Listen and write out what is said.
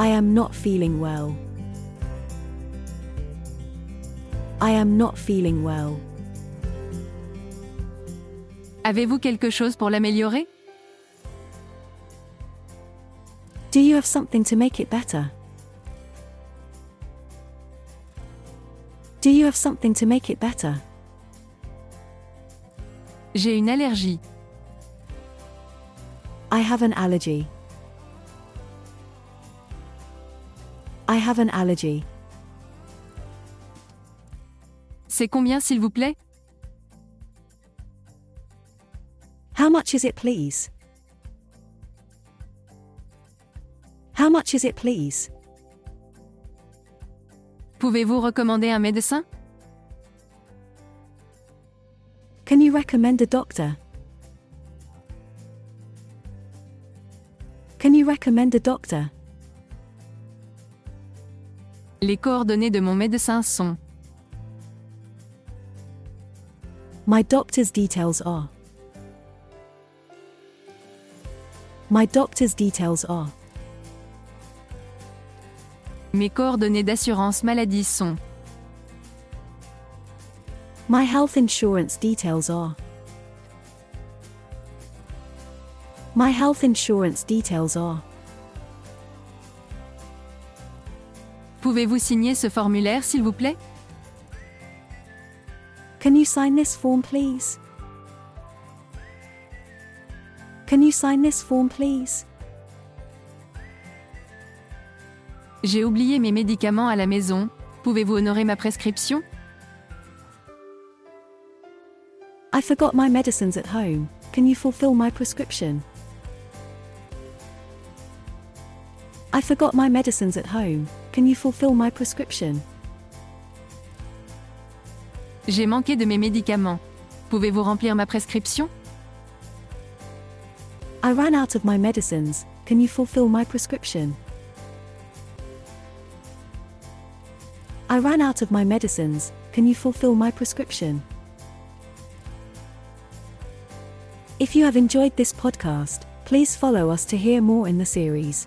I am not feeling well. I am not feeling well. Avez-vous quelque chose pour l'améliorer Do you have something to make it better? Do you have something to make it better? J'ai une allergie. I have an allergy. I have an allergy. C'est combien s'il vous plaît How much is it, please? How much is it, please? Pouvez-vous recommander un médecin Can you recommend a doctor? Can you recommend a doctor? Les coordonnées de mon médecin sont. My doctor's details are. My doctor's details are. Mes coordonnées d'assurance maladie sont. My health insurance details are. My health insurance details are. Pouvez-vous signer ce formulaire s'il vous plaît? Can you sign this form, please? Can you sign this form, please? J'ai oublié mes médicaments à la maison. Pouvez-vous honorer ma prescription? I forgot my medicines at home. Can you fulfill my prescription? I forgot my medicines at home. Can you fulfill my prescription? J'ai manqué de mes médicaments. Pouvez-vous remplir ma prescription I ran out of my medicines. Can you fulfill my prescription? I ran out of my medicines. Can you fulfill my prescription? If you have enjoyed this podcast, please follow us to hear more in the series.